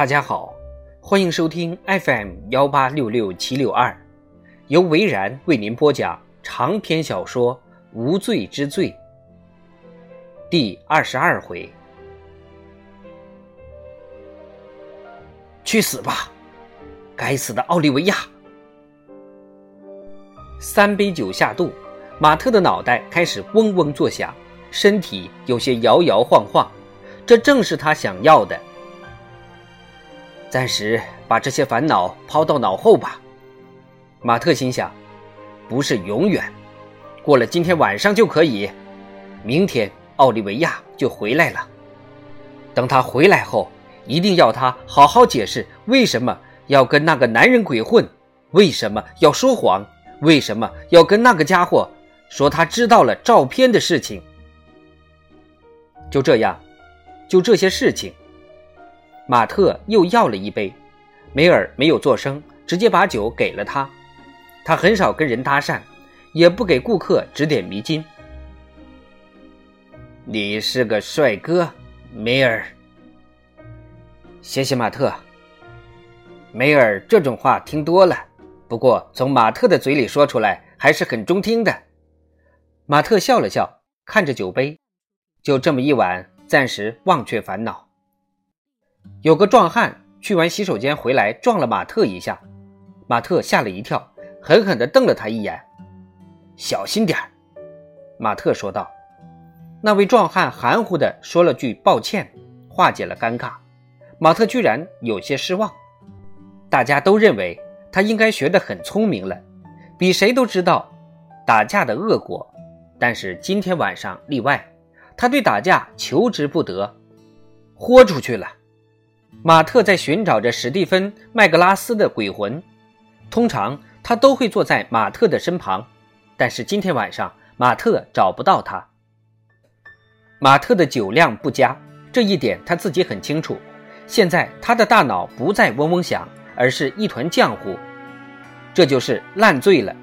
大家好，欢迎收听 FM 幺八六六七六二，由维然为您播讲长篇小说《无罪之罪》第二十二回。去死吧，该死的奥利维亚！三杯酒下肚，马特的脑袋开始嗡嗡作响，身体有些摇摇晃晃，这正是他想要的。暂时把这些烦恼抛到脑后吧，马特心想，不是永远，过了今天晚上就可以，明天奥利维亚就回来了。等他回来后，一定要他好好解释为什么要跟那个男人鬼混，为什么要说谎，为什么要跟那个家伙说他知道了照片的事情。就这样，就这些事情。马特又要了一杯，梅尔没有作声，直接把酒给了他。他很少跟人搭讪，也不给顾客指点迷津。你是个帅哥，梅尔。谢谢马特。梅尔这种话听多了，不过从马特的嘴里说出来还是很中听的。马特笑了笑，看着酒杯，就这么一晚，暂时忘却烦恼。有个壮汉去完洗手间回来，撞了马特一下，马特吓了一跳，狠狠地瞪了他一眼。小心点马特说道。那位壮汉含糊地说了句抱歉，化解了尴尬。马特居然有些失望。大家都认为他应该学得很聪明了，比谁都知道打架的恶果。但是今天晚上例外，他对打架求之不得，豁出去了。马特在寻找着史蒂芬·麦格拉斯的鬼魂，通常他都会坐在马特的身旁，但是今天晚上马特找不到他。马特的酒量不佳，这一点他自己很清楚。现在他的大脑不再嗡嗡响，而是一团浆糊，这就是烂醉了。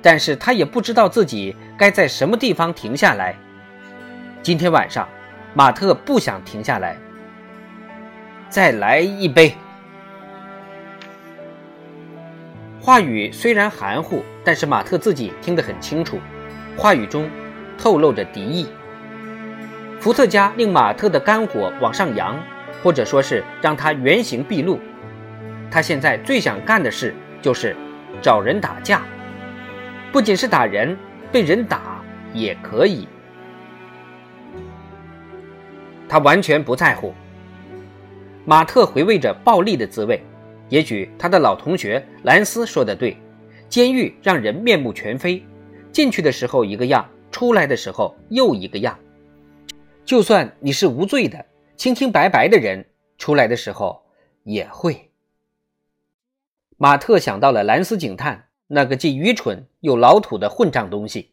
但是他也不知道自己该在什么地方停下来。今天晚上，马特不想停下来。再来一杯。话语虽然含糊，但是马特自己听得很清楚，话语中透露着敌意。伏特加令马特的肝火往上扬，或者说是让他原形毕露。他现在最想干的事就是找人打架，不仅是打人，被人打也可以。他完全不在乎。马特回味着暴力的滋味，也许他的老同学兰斯说的对，监狱让人面目全非，进去的时候一个样，出来的时候又一个样。就算你是无罪的、清清白白的人，出来的时候也会。马特想到了兰斯警探那个既愚蠢又老土的混账东西。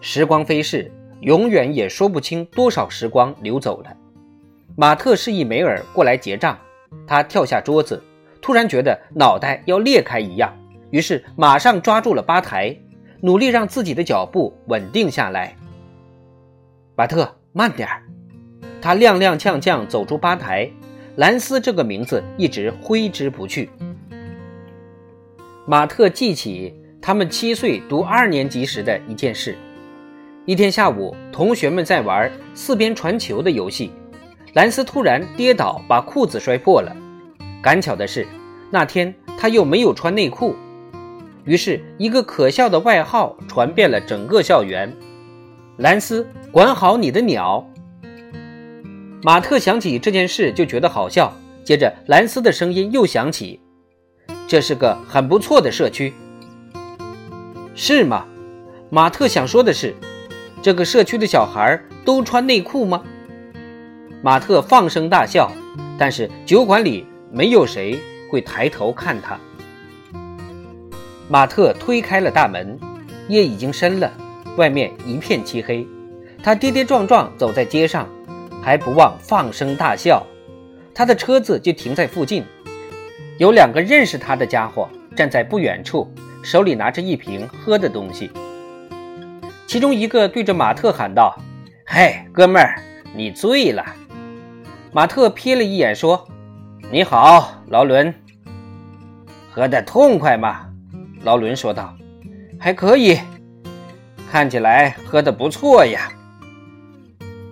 时光飞逝，永远也说不清多少时光流走了。马特示意梅尔过来结账，他跳下桌子，突然觉得脑袋要裂开一样，于是马上抓住了吧台，努力让自己的脚步稳定下来。马特，慢点儿！他踉踉跄跄走出吧台，兰斯这个名字一直挥之不去。马特记起他们七岁读二年级时的一件事：一天下午，同学们在玩四边传球的游戏。兰斯突然跌倒，把裤子摔破了。赶巧的是，那天他又没有穿内裤，于是一个可笑的外号传遍了整个校园：“兰斯，管好你的鸟。”马特想起这件事就觉得好笑。接着，兰斯的声音又响起：“这是个很不错的社区，是吗？”马特想说的是：“这个社区的小孩都穿内裤吗？”马特放声大笑，但是酒馆里没有谁会抬头看他。马特推开了大门，夜已经深了，外面一片漆黑。他跌跌撞撞走在街上，还不忘放声大笑。他的车子就停在附近，有两个认识他的家伙站在不远处，手里拿着一瓶喝的东西。其中一个对着马特喊道：“嘿，哥们儿，你醉了。”马特瞥了一眼，说：“你好，劳伦。”喝得痛快吗？劳伦说道。“还可以，看起来喝得不错呀。”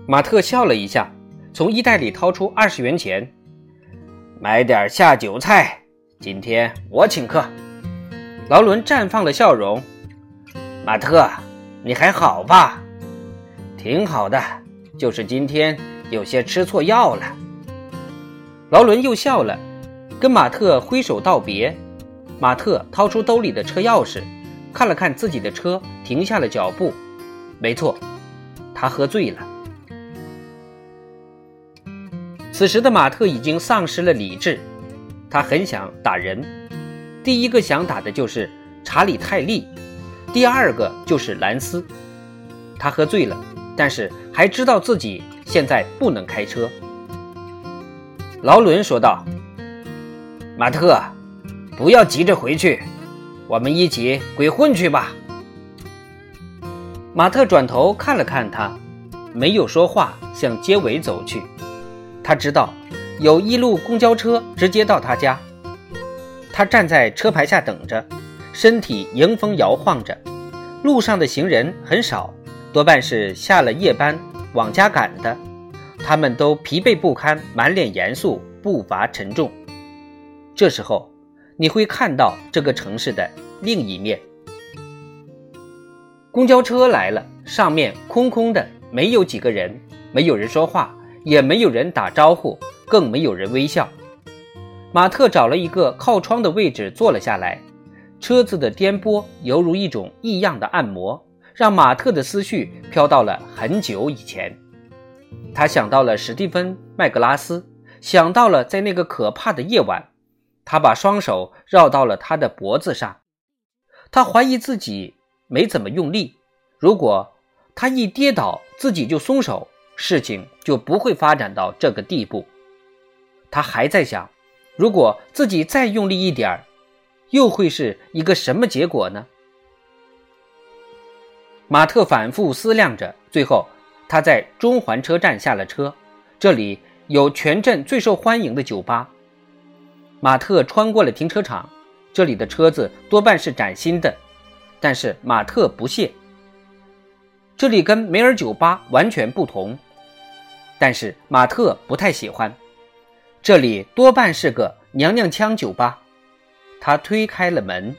马特笑了一下，从衣袋里掏出二十元钱，买点下酒菜。今天我请客。劳伦绽放了笑容。马特，你还好吧？挺好的，就是今天。有些吃错药了。劳伦又笑了，跟马特挥手道别。马特掏出兜里的车钥匙，看了看自己的车，停下了脚步。没错，他喝醉了。此时的马特已经丧失了理智，他很想打人。第一个想打的就是查理·泰利，第二个就是兰斯。他喝醉了，但是还知道自己。现在不能开车，劳伦说道：“马特，不要急着回去，我们一起鬼混去吧。”马特转头看了看他，没有说话，向街尾走去。他知道有一路公交车直接到他家。他站在车牌下等着，身体迎风摇晃着。路上的行人很少，多半是下了夜班。往家赶的，他们都疲惫不堪，满脸严肃，步伐沉重。这时候，你会看到这个城市的另一面。公交车来了，上面空空的，没有几个人，没有人说话，也没有人打招呼，更没有人微笑。马特找了一个靠窗的位置坐了下来，车子的颠簸犹如一种异样的按摩。让马特的思绪飘到了很久以前，他想到了史蒂芬·麦格拉斯，想到了在那个可怕的夜晚，他把双手绕到了他的脖子上，他怀疑自己没怎么用力，如果他一跌倒，自己就松手，事情就不会发展到这个地步。他还在想，如果自己再用力一点儿，又会是一个什么结果呢？马特反复思量着，最后他在中环车站下了车。这里有全镇最受欢迎的酒吧。马特穿过了停车场，这里的车子多半是崭新的，但是马特不屑。这里跟梅尔酒吧完全不同，但是马特不太喜欢。这里多半是个娘娘腔酒吧。他推开了门。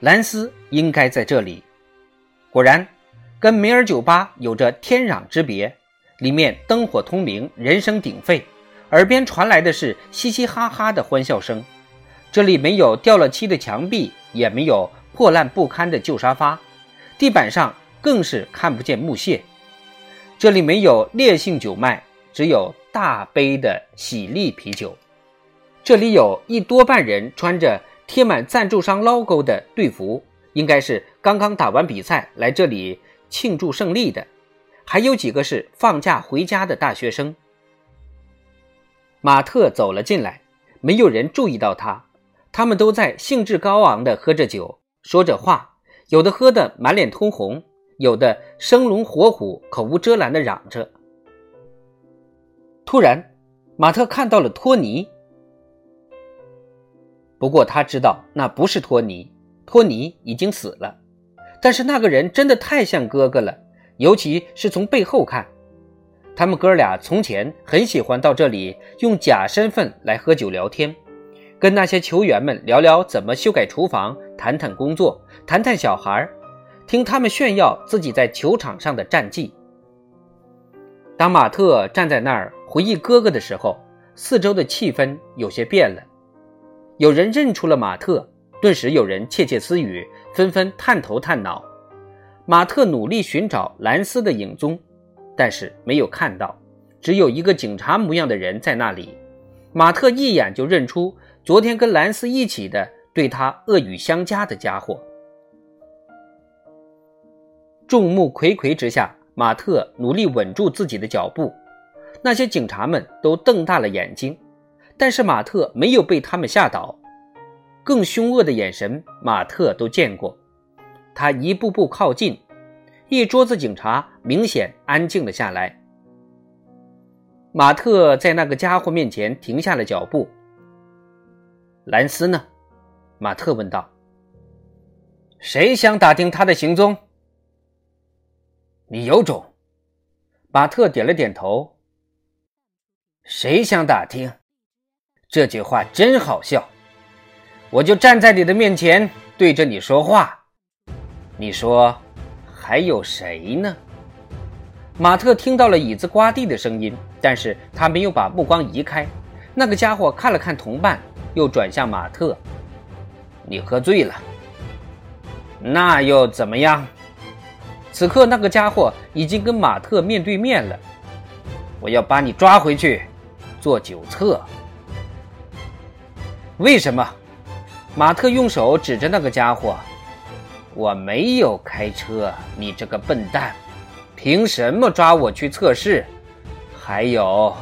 兰斯应该在这里。果然，跟梅尔酒吧有着天壤之别。里面灯火通明，人声鼎沸，耳边传来的是嘻嘻哈哈的欢笑声。这里没有掉了漆的墙壁，也没有破烂不堪的旧沙发，地板上更是看不见木屑。这里没有烈性酒卖，只有大杯的喜力啤酒。这里有一多半人穿着。贴满赞助商 logo 的队服，应该是刚刚打完比赛来这里庆祝胜利的，还有几个是放假回家的大学生。马特走了进来，没有人注意到他，他们都在兴致高昂地喝着酒，说着话，有的喝得满脸通红，有的生龙活虎、口无遮拦地嚷着。突然，马特看到了托尼。不过他知道那不是托尼，托尼已经死了。但是那个人真的太像哥哥了，尤其是从背后看。他们哥俩从前很喜欢到这里用假身份来喝酒聊天，跟那些球员们聊聊怎么修改厨房，谈谈工作，谈谈小孩，听他们炫耀自己在球场上的战绩。当马特站在那儿回忆哥哥的时候，四周的气氛有些变了。有人认出了马特，顿时有人窃窃私语，纷纷探头探脑。马特努力寻找兰斯的影踪，但是没有看到，只有一个警察模样的人在那里。马特一眼就认出昨天跟兰斯一起的、对他恶语相加的家伙。众目睽睽之下，马特努力稳住自己的脚步，那些警察们都瞪大了眼睛。但是马特没有被他们吓倒，更凶恶的眼神马特都见过。他一步步靠近，一桌子警察明显安静了下来。马特在那个家伙面前停下了脚步。兰斯呢？马特问道。谁想打听他的行踪？你有种！马特点了点头。谁想打听？这句话真好笑。我就站在你的面前，对着你说话。你说还有谁呢？马特听到了椅子刮地的声音，但是他没有把目光移开。那个家伙看了看同伴，又转向马特：“你喝醉了。”那又怎么样？此刻那个家伙已经跟马特面对面了。我要把你抓回去，做酒测。为什么？马特用手指着那个家伙：“我没有开车，你这个笨蛋，凭什么抓我去测试？还有，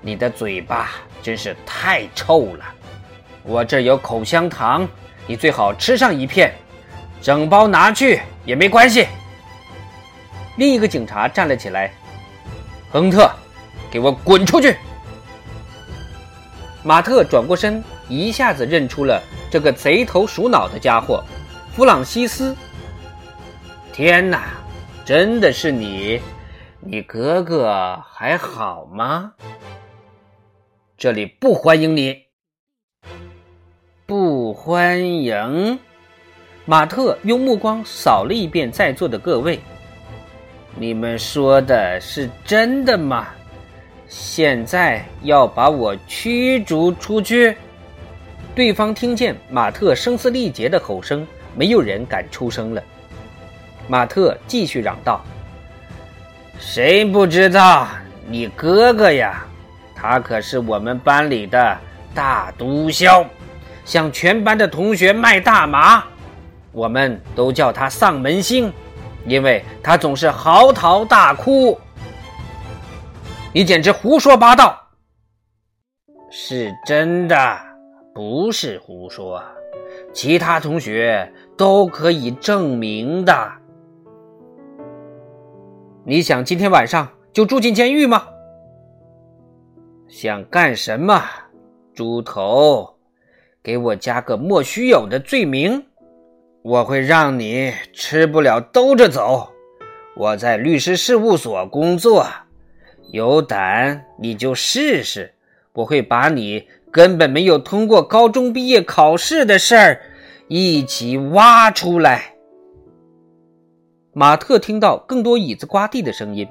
你的嘴巴真是太臭了。我这有口香糖，你最好吃上一片，整包拿去也没关系。”另一个警察站了起来：“亨特，给我滚出去！”马特转过身，一下子认出了。这个贼头鼠脑的家伙，弗朗西斯！天哪，真的是你！你哥哥还好吗？这里不欢迎你！不欢迎！马特用目光扫了一遍在座的各位。你们说的是真的吗？现在要把我驱逐出去？对方听见马特声嘶力竭的吼声，没有人敢出声了。马特继续嚷道：“谁不知道你哥哥呀？他可是我们班里的大毒枭，向全班的同学卖大麻。我们都叫他丧门星，因为他总是嚎啕大哭。你简直胡说八道！是真的。”不是胡说，其他同学都可以证明的。你想今天晚上就住进监狱吗？想干什么？猪头，给我加个莫须有的罪名，我会让你吃不了兜着走。我在律师事务所工作，有胆你就试试，我会把你。根本没有通过高中毕业考试的事儿，一起挖出来。马特听到更多椅子刮地的声音，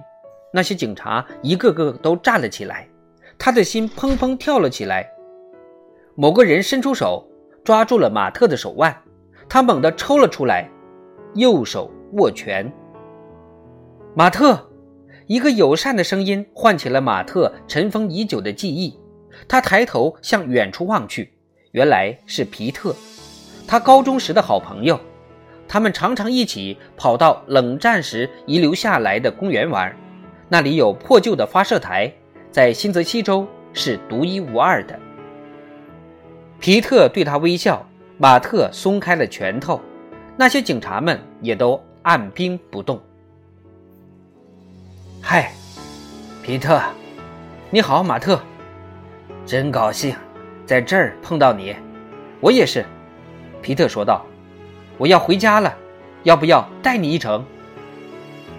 那些警察一个个都站了起来，他的心砰砰跳了起来。某个人伸出手抓住了马特的手腕，他猛地抽了出来，右手握拳。马特，一个友善的声音唤起了马特尘封已久的记忆。他抬头向远处望去，原来是皮特，他高中时的好朋友。他们常常一起跑到冷战时遗留下来的公园玩，那里有破旧的发射台，在新泽西州是独一无二的。皮特对他微笑，马特松开了拳头，那些警察们也都按兵不动。嗨，皮特，你好，马特。真高兴，在这儿碰到你，我也是。”皮特说道，“我要回家了，要不要带你一程？”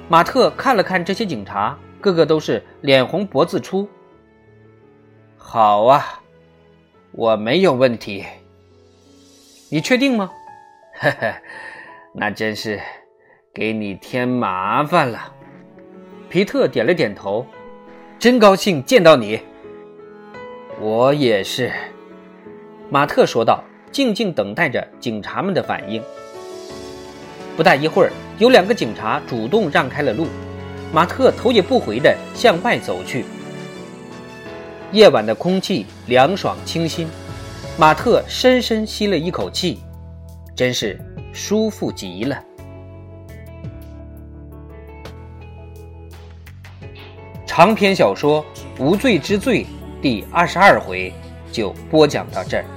马特看了看这些警察，个个都是脸红脖子粗。“好啊，我没有问题。”你确定吗？呵呵，那真是给你添麻烦了。皮特点了点头，真高兴见到你。我也是，马特说道，静静等待着警察们的反应。不大一会儿，有两个警察主动让开了路，马特头也不回地向外走去。夜晚的空气凉爽清新，马特深深吸了一口气，真是舒服极了。长篇小说《无罪之罪》。第二十二回就播讲到这儿。